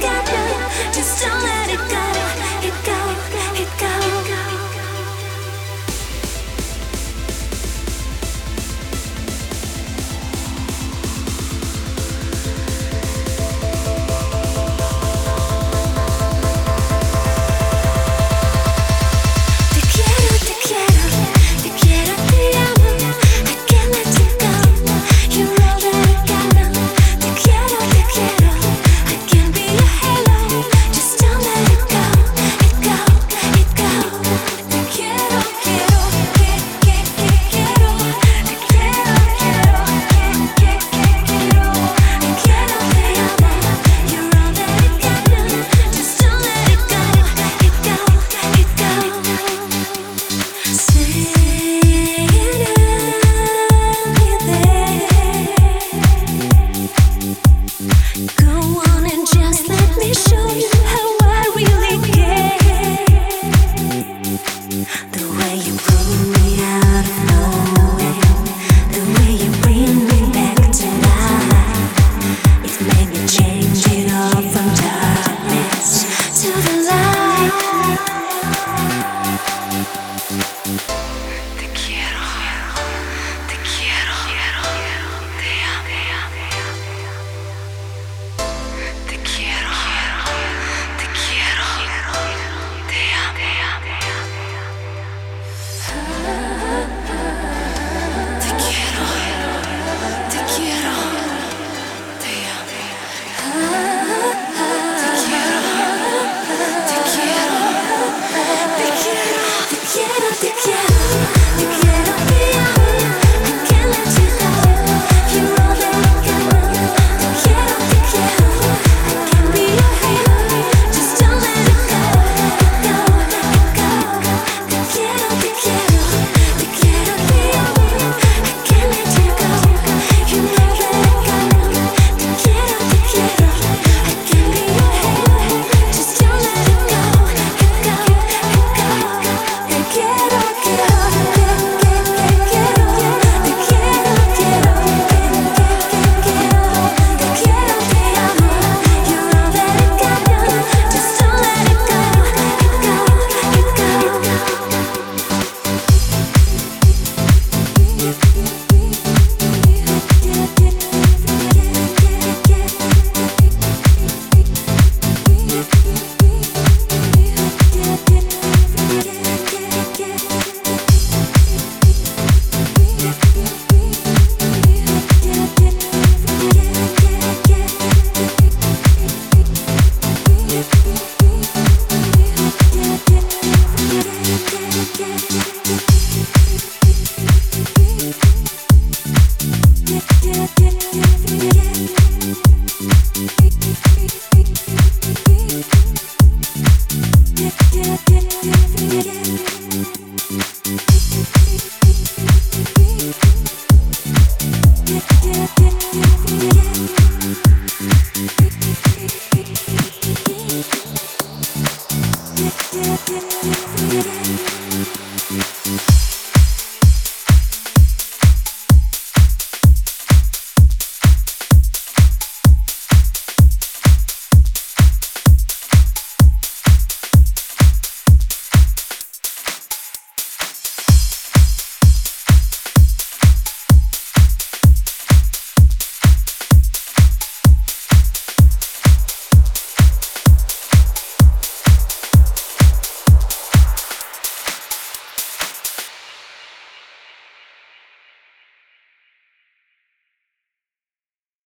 got just don't let it go. way you pull me out of